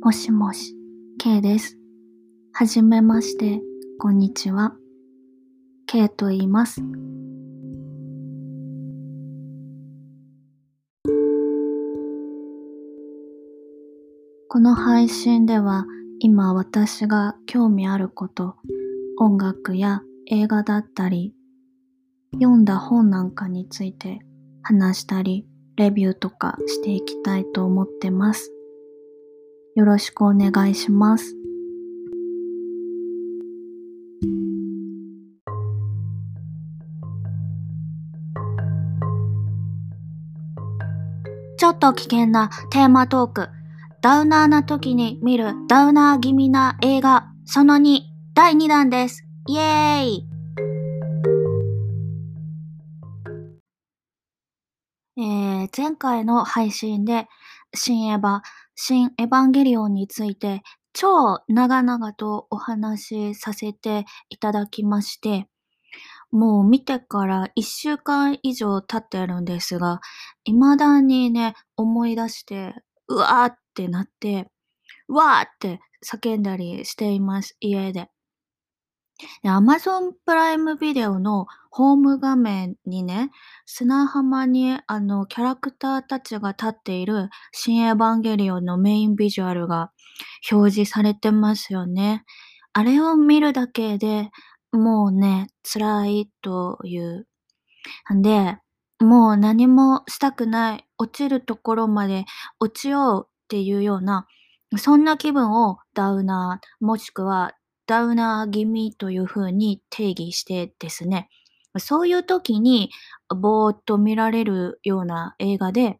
もしもし、K です。はじめまして、こんにちは。K と言います。この配信では今私が興味あること、音楽や映画だったり、読んだ本なんかについて話したり、レビューとかしていきたいと思ってます。よろしくお願いします。ちょっと危険なテーマトーク。ダウナーな時に見るダウナー気味な映画、その2、第2弾です。イエーイえー、前回の配信で、新エヴァ、新エヴァンゲリオンについて、超長々とお話しさせていただきまして、もう見てから1週間以上経ってるんですが、未だにね、思い出して、うわーってなって、わーって叫んだりしています、家で。で Amazon プライムビデオのホーム画面にね、砂浜にあのキャラクターたちが立っている新エヴァンゲリオンのメインビジュアルが表示されてますよね。あれを見るだけでもうね、辛いという。んで、もう何もしたくない、落ちるところまで落ちようっていうような、そんな気分をダウナー、もしくはダウナー気味というふうに定義してですね、そういう時にぼーっと見られるような映画で、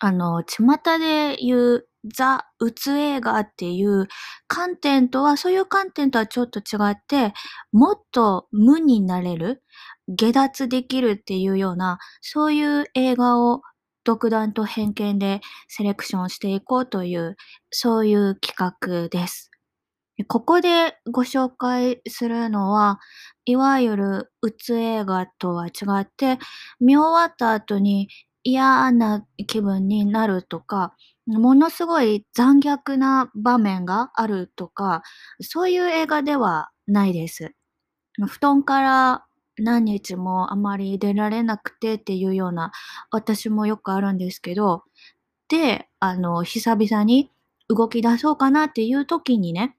あの、巷で言うザ・うつ映画っていう観点とは、そういう観点とはちょっと違って、もっと無になれる、下脱できるっていうような、そういう映画を独断と偏見でセレクションしていこうという、そういう企画です。ここでご紹介するのは、いわゆるうつ映画とは違って、見終わった後に嫌な気分になるとか、ものすごい残虐な場面があるとか、そういう映画ではないです。布団から何日もあまり出られなくてっていうような、私もよくあるんですけど、で、あの、久々に動き出そうかなっていう時にね、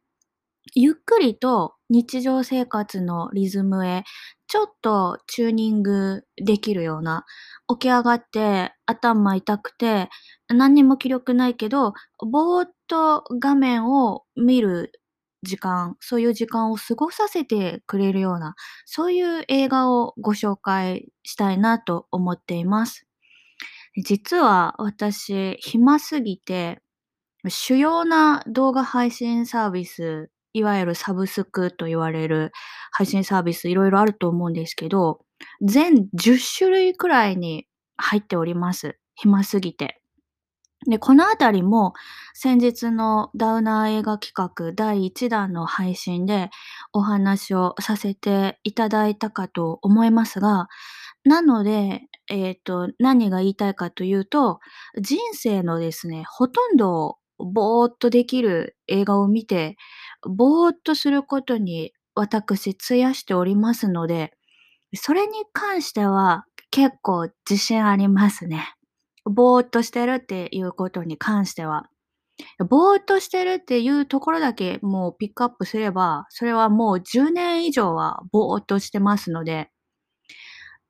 ゆっくりと日常生活のリズムへちょっとチューニングできるような、起き上がって頭痛くて何にも気力ないけど、ぼーっと画面を見る時間、そういう時間を過ごさせてくれるような、そういう映画をご紹介したいなと思っています。実は私、暇すぎて、主要な動画配信サービス、いわゆるサブスクと言われる配信サービスいろいろあると思うんですけど、全10種類くらいに入っております。暇すぎて。で、このあたりも先日のダウナー映画企画第1弾の配信でお話をさせていただいたかと思いますが、なので、えっ、と、何が言いたいかというと、人生のですね、ほとんどぼーっとできる映画を見て、ぼーっとすることに私費やしておりますので、それに関しては結構自信ありますね。ぼーっとしてるっていうことに関しては。ぼーっとしてるっていうところだけもうピックアップすれば、それはもう10年以上はぼーっとしてますので、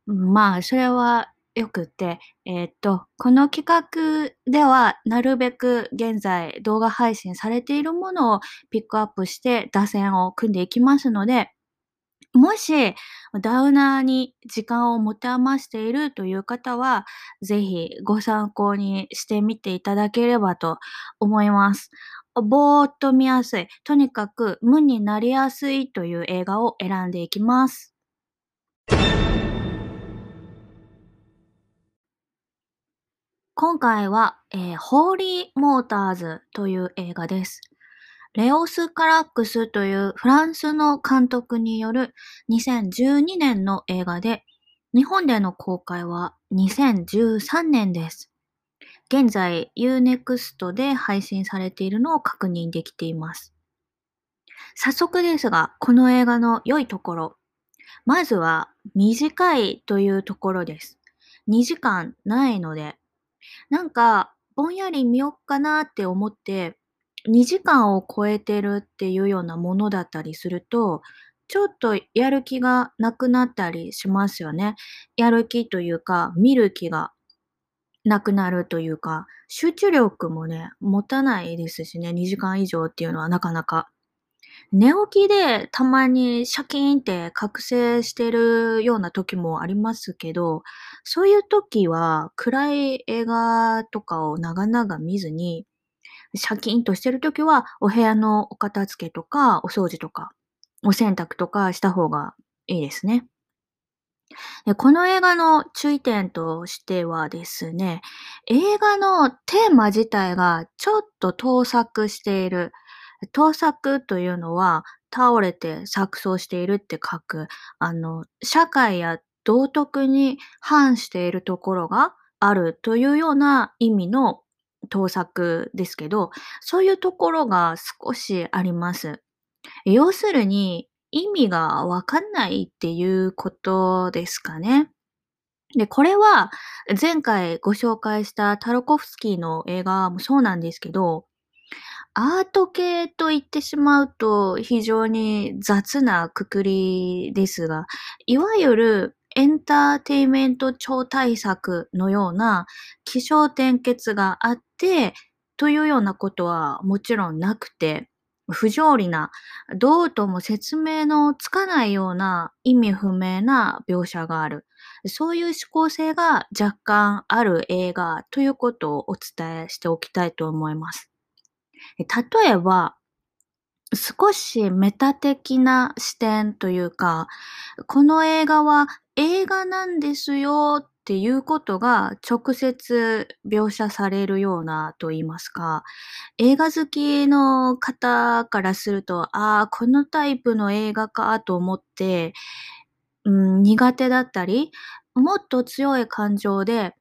まあ、それはよくて、えーっと、この企画では、なるべく現在動画配信されているものをピックアップして打線を組んでいきますので、もし、ダウナーに時間を持て余しているという方は、ぜひご参考にしてみていただければと思います。ぼーっと見やすい、とにかく無になりやすいという映画を選んでいきます。今回は、えーホーリー・モーターズという映画です。レオス・カラックスというフランスの監督による2012年の映画で、日本での公開は2013年です。現在 Unext で配信されているのを確認できています。早速ですが、この映画の良いところ。まずは短いというところです。2時間ないので、なんかぼんやり見よっかなって思って、2時間を超えてるっていうようなものだったりすると、ちょっとやる気がなくなったりしますよね。やる気というか、見る気がなくなるというか、集中力もね、持たないですしね、2時間以上っていうのはなかなか。寝起きでたまにシャキーンって覚醒してるような時もありますけど、そういう時は暗い映画とかを長々見ずに、シャキーンとしてる時はお部屋のお片付けとかお掃除とかお洗濯とかした方がいいですね。でこの映画の注意点としてはですね、映画のテーマ自体がちょっと盗作している。盗作というのは倒れて錯綜しているって書く、あの、社会や道徳に反しているところがあるというような意味の盗作ですけど、そういうところが少しあります。要するに、意味がわかんないっていうことですかね。で、これは前回ご紹介したタロコフスキーの映画もそうなんですけど、アート系と言ってしまうと非常に雑なくくりですが、いわゆるエンターテイメント超大作のような気象転結があってというようなことはもちろんなくて、不条理な、どうとも説明のつかないような意味不明な描写がある。そういう思考性が若干ある映画ということをお伝えしておきたいと思います。例えば、少しメタ的な視点というか、この映画は映画なんですよっていうことが直接描写されるようなと言いますか、映画好きの方からすると、ああ、このタイプの映画かと思って、うん、苦手だったり、もっと強い感情で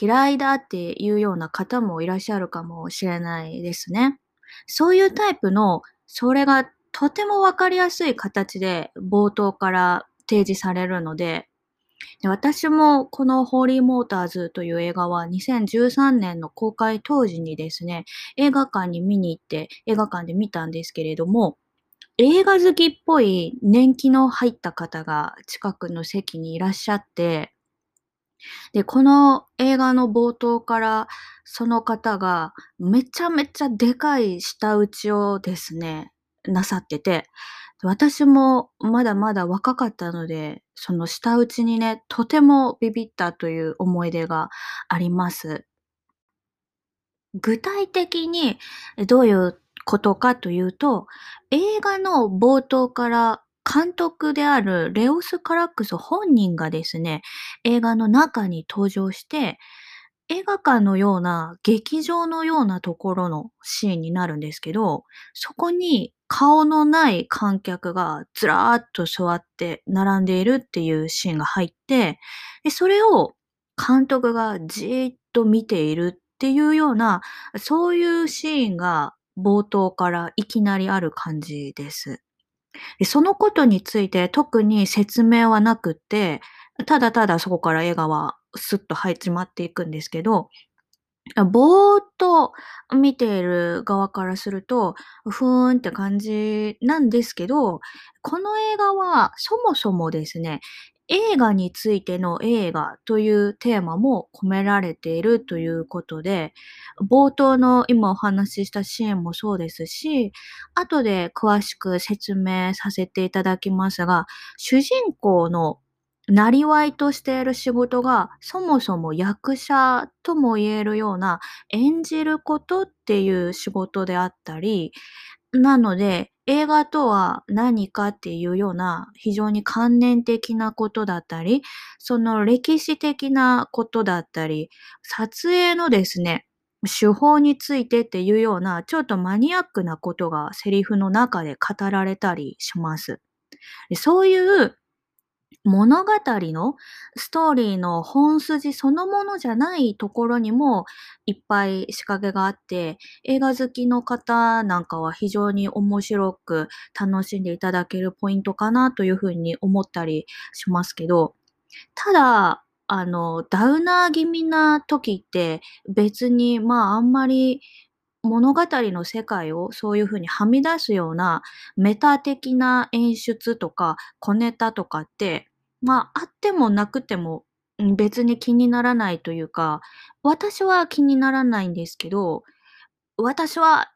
嫌いだっていうような方もいらっしゃるかもしれないですね。そういうタイプの、それがとてもわかりやすい形で冒頭から提示されるので、で私もこのホーリーモーターズという映画は2013年の公開当時にですね、映画館に見に行って映画館で見たんですけれども、映画好きっぽい年季の入った方が近くの席にいらっしゃって、で、この映画の冒頭からその方がめちゃめちゃでかい舌打ちをですね、なさってて、私もまだまだ若かったので、その舌打ちにね、とてもビビったという思い出があります。具体的にどういうことかというと、映画の冒頭から監督であるレオス・カラックス本人がですね、映画の中に登場して、映画館のような劇場のようなところのシーンになるんですけど、そこに顔のない観客がずらーっと座って並んでいるっていうシーンが入って、でそれを監督がじーっと見ているっていうような、そういうシーンが冒頭からいきなりある感じです。でそのことについて特に説明はなくて、ただただそこから映画はスッと入っちまっていくんですけど、ぼーっと見ている側からすると、ふーんって感じなんですけど、この映画はそもそもですね、映画についての映画というテーマも込められているということで、冒頭の今お話ししたシーンもそうですし、後で詳しく説明させていただきますが、主人公のなりわいとしている仕事が、そもそも役者とも言えるような演じることっていう仕事であったり、なので、映画とは何かっていうような非常に観念的なことだったり、その歴史的なことだったり、撮影のですね、手法についてっていうようなちょっとマニアックなことがセリフの中で語られたりします。そういう物語のストーリーの本筋そのものじゃないところにもいっぱい仕掛けがあって、映画好きの方なんかは非常に面白く楽しんでいただけるポイントかなというふうに思ったりしますけど、ただ、あの、ダウナー気味な時って別にまああんまり物語の世界をそういう風にはみ出すようなメタ的な演出とか小ネタとかって、まあ、あってもなくても、別に気にならないというか、私は気にならないんですけど、私は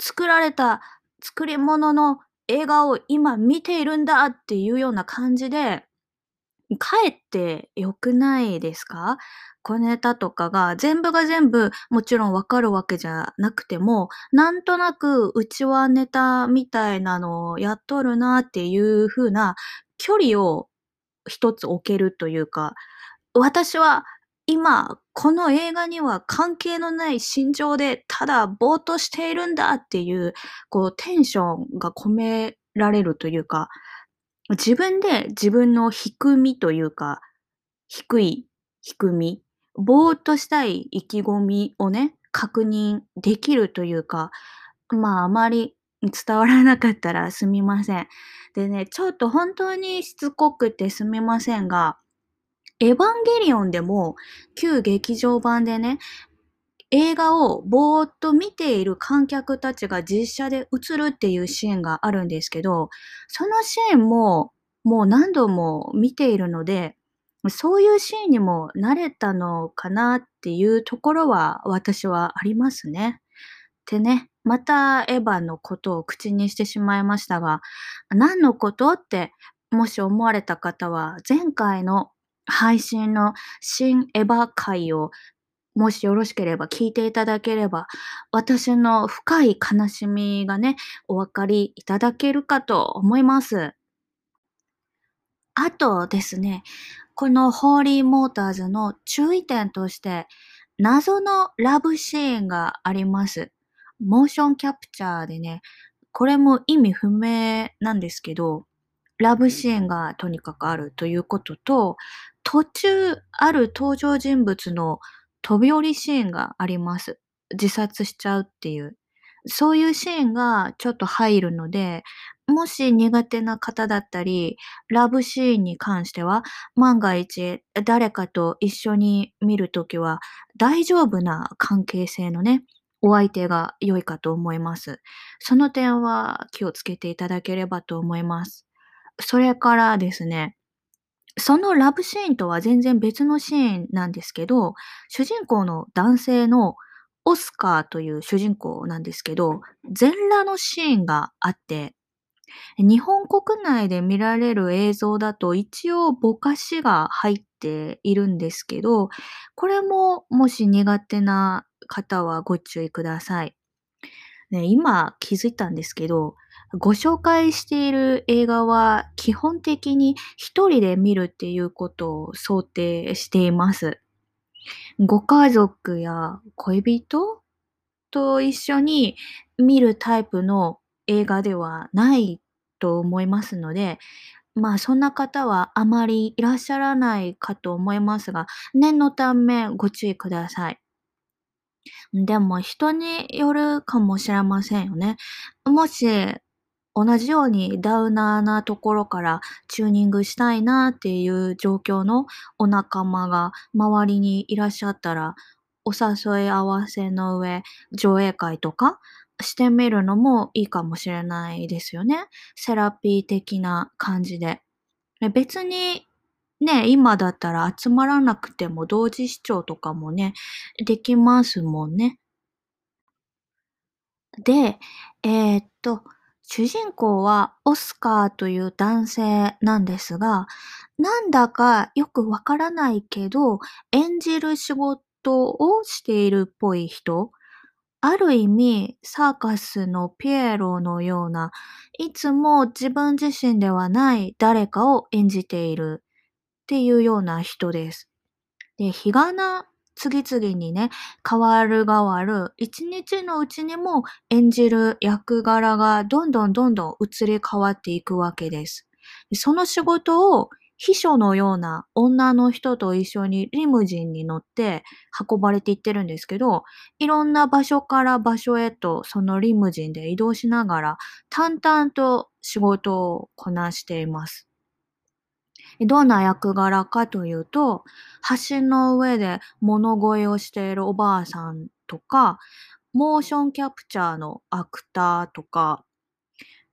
作られた作り物の映画を今見ているんだっていうような感じでかえって良くないですか？小ネタとかが全部が全部もちろんわかるわけじゃなくても、なんとなくうちはネタみたいなのをやっとるなっていう風な距離を一つ置けるというか、私は今この映画には関係のない心情でただぼーっとしているんだっていう、こうテンションが込められるというか自分で自分の低みというか、低い低み、ぼーっとしたい意気込みをね、確認できるというか、まああまり伝わらなかったらすみません。でね、ちょっと本当にしつこくてすみませんが、エヴァンゲリオンでも旧劇場版でね、映画をぼーっと見ている観客たちが実写で映るっていうシーンがあるんですけど、そのシーンももう何度も見ているので、そういうシーンにも慣れたのかなっていうところは私はありますね。でね、またエヴァのことを口にしてしまいましたが、何のことってもし思われた方は前回の配信の新エヴァ回をもしよろしければ聞いていただければ、私の深い悲しみがね、お分かりいただけるかと思います。あとですね、このホーリーモーターズの注意点として、謎のラブシーンがあります。モーションキャプチャーでね、これも意味不明なんですけど、ラブシーンがとにかくあるということと、途中ある登場人物の飛び降りシーンがあります。自殺しちゃうっていう。そういうシーンがちょっと入るので、もし苦手な方だったり、ラブシーンに関しては、万が一誰かと一緒に見るときは大丈夫な関係性のね、お相手が良いかと思います。その点は気をつけていただければと思います。それからですね、そのラブシーンとは全然別のシーンなんですけど、主人公の男性のオスカーという主人公なんですけど、全裸のシーンがあって、日本国内で見られる映像だと一応ぼかしが入っているんですけど、これももし苦手な方はご注意ください。ね、今気づいたんですけど、ご紹介している映画は基本的に一人で見るっていうことを想定しています。ご家族や恋人と一緒に見るタイプの映画ではないと思いますので、まあそんな方はあまりいらっしゃらないかと思いますが、念のためご注意ください。でも人によるかもしれませんよね。もし同じようにダウナーなところからチューニングしたいなっていう状況のお仲間が周りにいらっしゃったら、お誘い合わせの上、上映会とかしてみるのもいいかもしれないですよね。セラピー的な感じで。別にね、今だったら集まらなくても同時視聴とかもね、できますもんね。で、えー、っと、主人公はオスカーという男性なんですが、なんだかよくわからないけど、演じる仕事をしているっぽい人。ある意味、サーカスのピエロのような、いつも自分自身ではない誰かを演じているっていうような人です。で、日がな次々にね、変わる変わる、一日のうちにも演じる役柄がどんどんどんどん移り変わっていくわけです。その仕事を秘書のような女の人と一緒にリムジンに乗って運ばれていってるんですけど、いろんな場所から場所へとそのリムジンで移動しながら淡々と仕事をこなしています。どんな役柄かというと、橋の上で物乞いをしているおばあさんとか、モーションキャプチャーのアクターとか、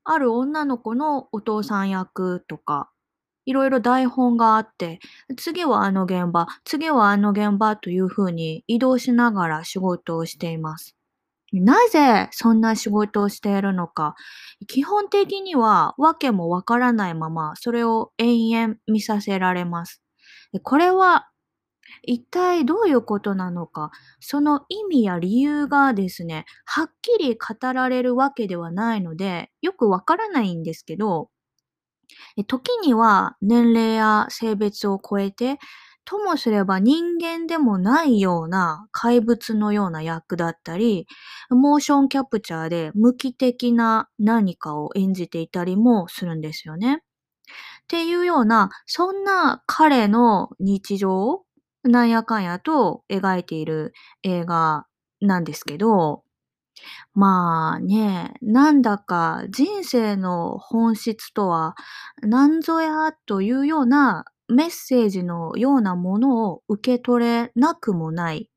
ある女の子のお父さん役とか、いろいろ台本があって、次はあの現場、次はあの現場というふうに移動しながら仕事をしています。なぜそんな仕事をしているのか、基本的には訳もわからないまま、それを延々見させられます。これは一体どういうことなのか、その意味や理由がですね、はっきり語られるわけではないので、よくわからないんですけど、時には年齢や性別を超えて、ともすれば人間でもないような怪物のような役だったり、モーションキャプチャーで無機的な何かを演じていたりもするんですよね。っていうような、そんな彼の日常をなんやかんやと描いている映画なんですけど、まあね、なんだか人生の本質とは何ぞやというようなメッセージのようなものを受け取れなくもない。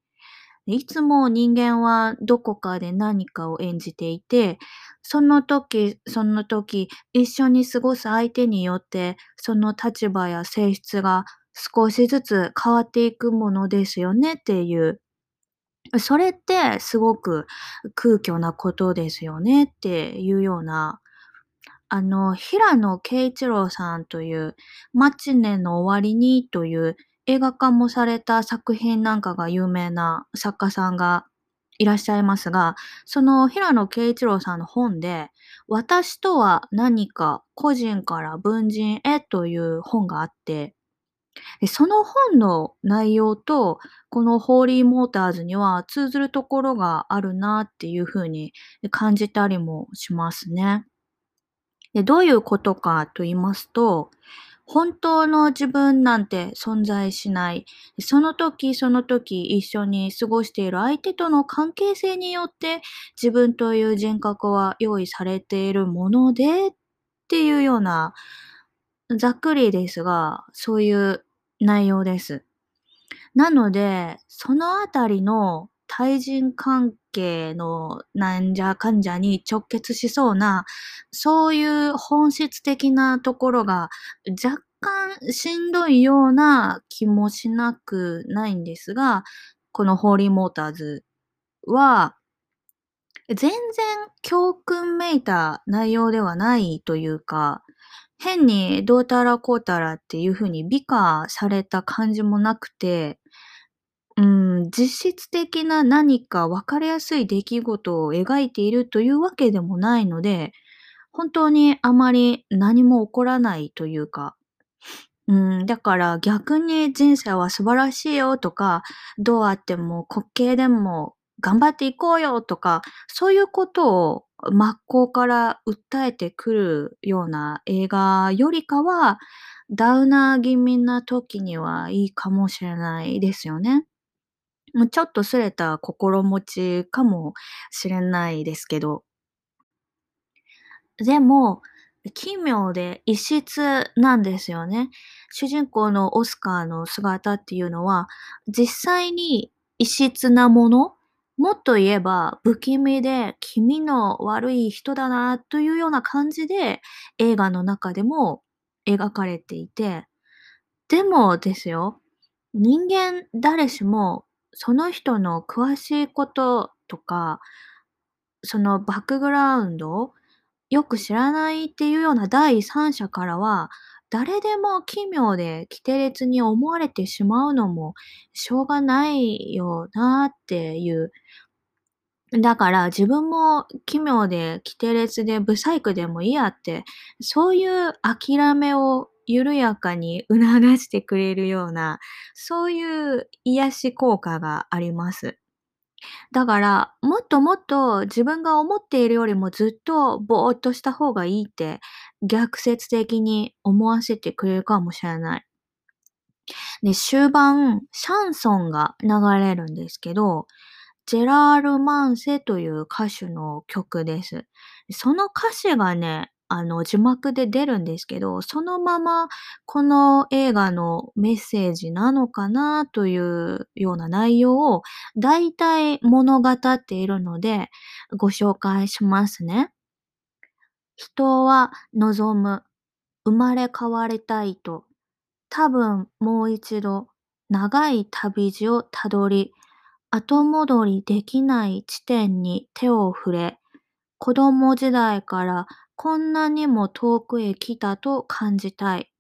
いつも人間はどこかで何かを演じていて、その時、その時、一緒に過ごす相手によって、その立場や性質が少しずつ変わっていくものですよねっていう。それってすごく空虚なことですよねっていうようなあの、平野啓一郎さんという、マチネの終わりにという映画化もされた作品なんかが有名な作家さんがいらっしゃいますが、その平野啓一郎さんの本で、私とは何か個人から文人へという本があって、その本の内容と、このホーリーモーターズには通ずるところがあるなっていうふうに感じたりもしますね。で、どういうことかと言いますと、本当の自分なんて存在しない。その時その時一緒に過ごしている相手との関係性によって自分という人格は用意されているものでっていうようなざっくりですがそういう内容です。なのでそのあたりの対人関係のなんじゃかんじゃに直結しそうな、そういう本質的なところが若干しんどいような気もしなくないんですが、このホーリーモーターズは、全然教訓めいた内容ではないというか、変にどうたらこうたらっていう風に美化された感じもなくて、うん、実質的な何か分かりやすい出来事を描いているというわけでもないので、本当にあまり何も起こらないというか、うん、だから逆に人生は素晴らしいよとか、どうあっても滑稽でも頑張っていこうよとか、そういうことを真っ向から訴えてくるような映画よりかは、ダウナー気味な時にはいいかもしれないですよね。もうちょっとすれた心持ちかもしれないですけど。でも、奇妙で異質なんですよね。主人公のオスカーの姿っていうのは、実際に異質なものもっと言えば、不気味で気味の悪い人だなというような感じで映画の中でも描かれていて、でもですよ、人間誰しもその人の詳しいこととか、そのバックグラウンドをよく知らないっていうような第三者からは、誰でも奇妙で奇て烈に思われてしまうのもしょうがないよなっていう。だから自分も奇妙で奇て烈で不細工でもいいやって、そういう諦めを緩やかに促してくれるような、そういう癒し効果があります。だから、もっともっと自分が思っているよりもずっとぼーっとした方がいいって逆説的に思わせてくれるかもしれない。で、終盤、シャンソンが流れるんですけど、ジェラール・マンセという歌手の曲です。その歌詞がね、あの、字幕で出るんですけど、そのままこの映画のメッセージなのかなというような内容を大体物語っているのでご紹介しますね。人は望む、生まれ変わりたいと、多分もう一度長い旅路をたどり、後戻りできない地点に手を触れ、子供時代からこんなにも遠くへ来たと感じたい。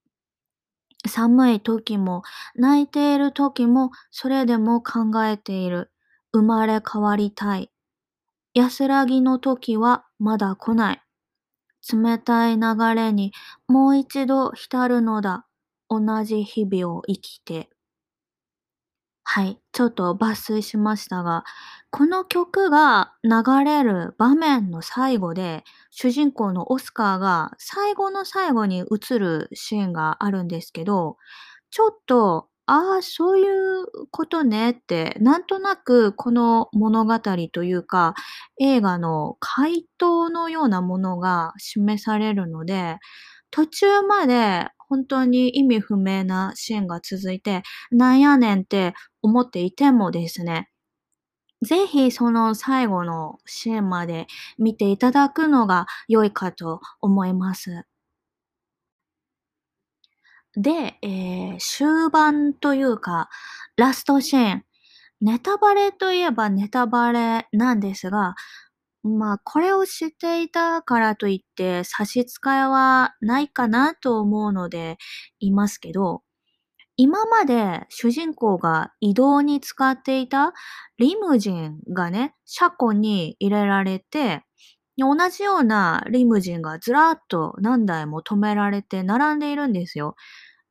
寒い時も泣いている時もそれでも考えている。生まれ変わりたい。安らぎの時はまだ来ない。冷たい流れにもう一度浸るのだ。同じ日々を生きて。はい、ちょっと抜粋しましたが、この曲が流れる場面の最後で、主人公のオスカーが最後の最後に映るシーンがあるんですけど、ちょっと、ああ、そういうことねって、なんとなくこの物語というか、映画の回答のようなものが示されるので、途中まで本当に意味不明なシーンが続いて、なんやねんって思っていてもですね、ぜひその最後のシーンまで見ていただくのが良いかと思います。で、えー、終盤というか、ラストシーン。ネタバレといえばネタバレなんですが、まあ、これを知っていたからといって差し支えはないかなと思うのでいますけど、今まで主人公が移動に使っていたリムジンがね、車庫に入れられて、同じようなリムジンがずらっと何台も止められて並んでいるんですよ。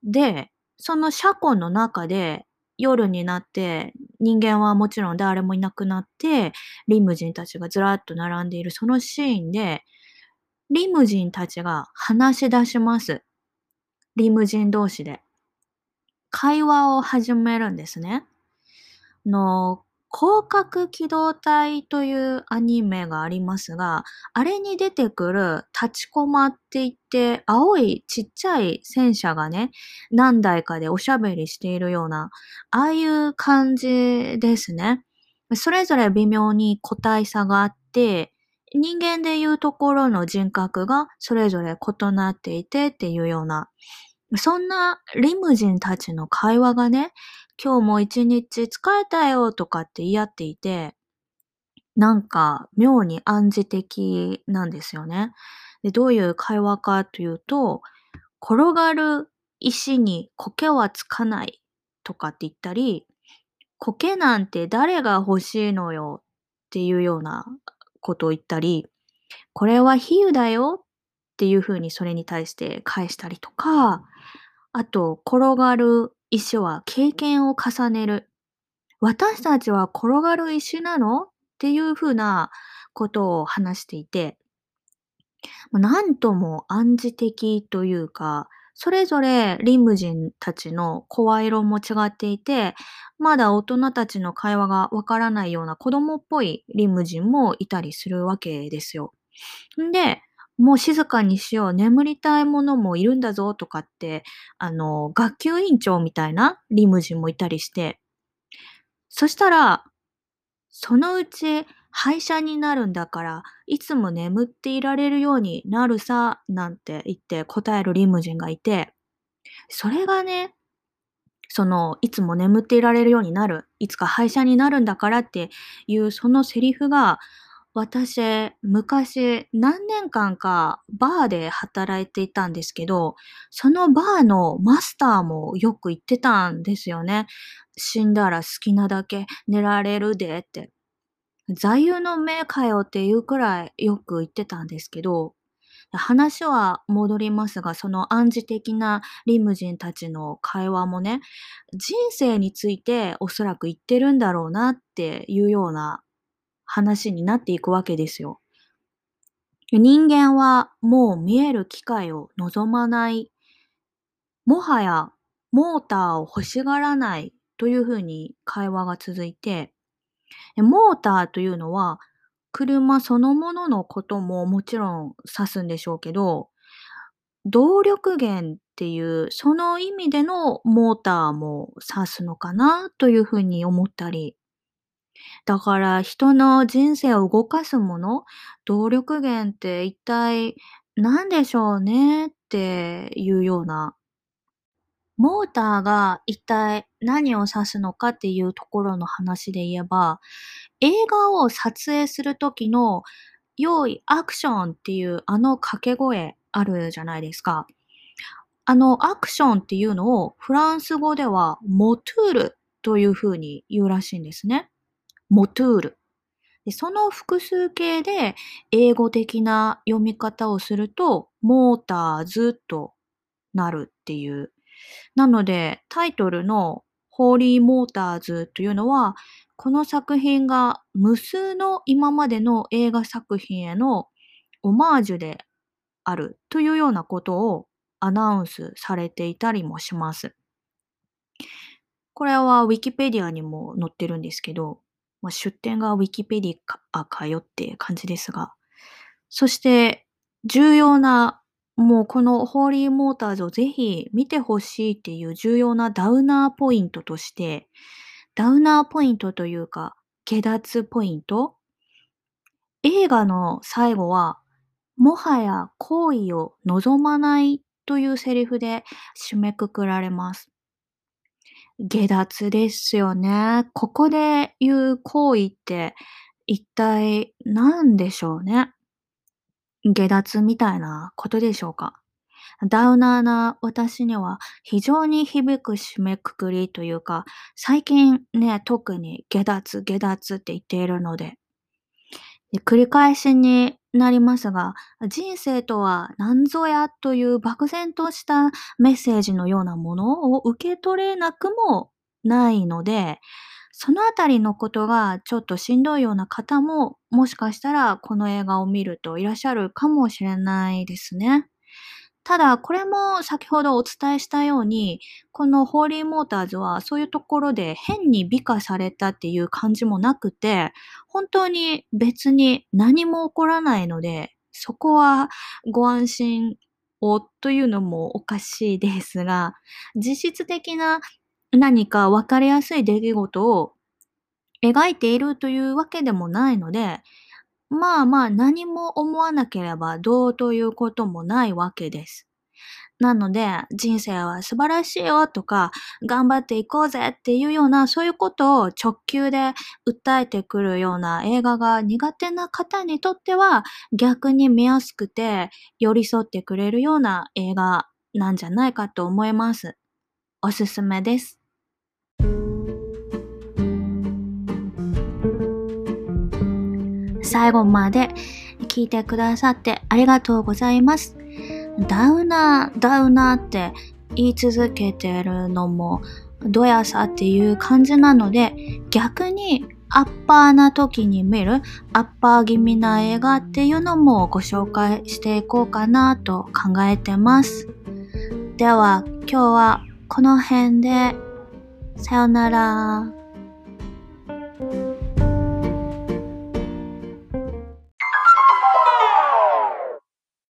で、その車庫の中で夜になって、人間はもちろん誰もいなくなって、リムジンたちがずらっと並んでいるそのシーンで、リムジンたちが話し出します。リムジン同士で。会話を始めるんですね。の、広角機動隊というアニメがありますが、あれに出てくる立ちコマって言って、青いちっちゃい戦車がね、何台かでおしゃべりしているような、ああいう感じですね。それぞれ微妙に個体差があって、人間でいうところの人格がそれぞれ異なっていてっていうような、そんなリムジンたちの会話がね、今日も一日疲れたよとかって言い合っていて、なんか妙に暗示的なんですよね。でどういう会話かというと、転がる石に苔はつかないとかって言ったり、苔なんて誰が欲しいのよっていうようなことを言ったり、これは比喩だよっていうふうにそれに対して返したりとか、あと、転がる石は経験を重ねる。私たちは転がる石なの？っていうふうなことを話していて、なんとも暗示的というか、それぞれリムジンたちの声色も違っていて、まだ大人たちの会話がわからないような子供っぽいリムジンもいたりするわけですよ。んで、もう静かにしよう、眠りたいものもいるんだぞとかって、あの、学級委員長みたいなリムジンもいたりして、そしたら、そのうち廃車になるんだから、いつも眠っていられるようになるさ、なんて言って答えるリムジンがいて、それがね、その、いつも眠っていられるようになる、いつか廃車になるんだからっていうそのセリフが、私、昔何年間かバーで働いていたんですけど、そのバーのマスターもよく言ってたんですよね。死んだら好きなだけ寝られるでって。座右の銘かよっていうくらいよく言ってたんですけど、話は戻りますが、その暗示的なリムジンたちの会話もね、人生についておそらく言ってるんだろうなっていうような話になっていくわけですよ。人間はもう見える機会を望まない。もはやモーターを欲しがらないというふうに会話が続いて、モーターというのは車そのもののことももちろん指すんでしょうけど、動力源っていうその意味でのモーターも指すのかなというふうに思ったり。だから人の人生を動かすもの、動力源って一体何でしょうね？っていうような。モーターが一体何を指すのかっていうところの話で言えば、映画を撮影するときの、用意アクションっていうあの掛け声あるじゃないですか。あのアクションっていうのをフランス語ではモトゥールという風に言うらしいんですね。モトゥール。でその複数形で英語的な読み方をすると、モーターズとなるっていう。なので、タイトルのホーリーモーターズというのは、この作品が無数の今までの映画作品へのオマージュであるというようなことをアナウンスされていたりもします。これはウィキペディアにも載ってるんですけど、まあ、出典がウィキペディアかよって感じですが、そして重要な、もうこのホーリーモーターズをぜひ見てほしいっていう重要なダウナーポイントとして、ダウナーポイントというか、下脱ポイント映画の最後は、もはや行為を望まないというセリフで締めくくられます。下脱ですよね。ここで言う行為って一体何でしょうね？下脱みたいなことでしょうか？ダウナーな私には非常に響く締めくくりというか、最近ね、特に下脱、下脱って言っているので、で繰り返しになりますが、人生とは何ぞやという漠然としたメッセージのようなものを受け取れなくもないので、そのあたりのことがちょっとしんどいような方も、もしかしたらこの映画を見るといらっしゃるかもしれないですね。ただ、これも先ほどお伝えしたように、このホーリーモーターズはそういうところで変に美化されたっていう感じもなくて、本当に別に何も起こらないので、そこはご安心をというのもおかしいですが、実質的な何か分かりやすい出来事を描いているというわけでもないので、まあまあ何も思わなければどうということもないわけです。なので、人生は素晴らしいよとか、頑張っていこうぜっていうような、そういうことを直球で訴えてくるような映画が苦手な方にとっては、逆に見やすくて、寄り添ってくれるような映画なんじゃないかと思います。おすすめです。最後まで聞いてくださってありがとうございます。ダウナー、ダウナーって言い続けてるのもどやさっていう感じなので逆にアッパーな時に見るアッパー気味な映画っていうのもご紹介していこうかなと考えてます。では今日はこの辺でさよなら。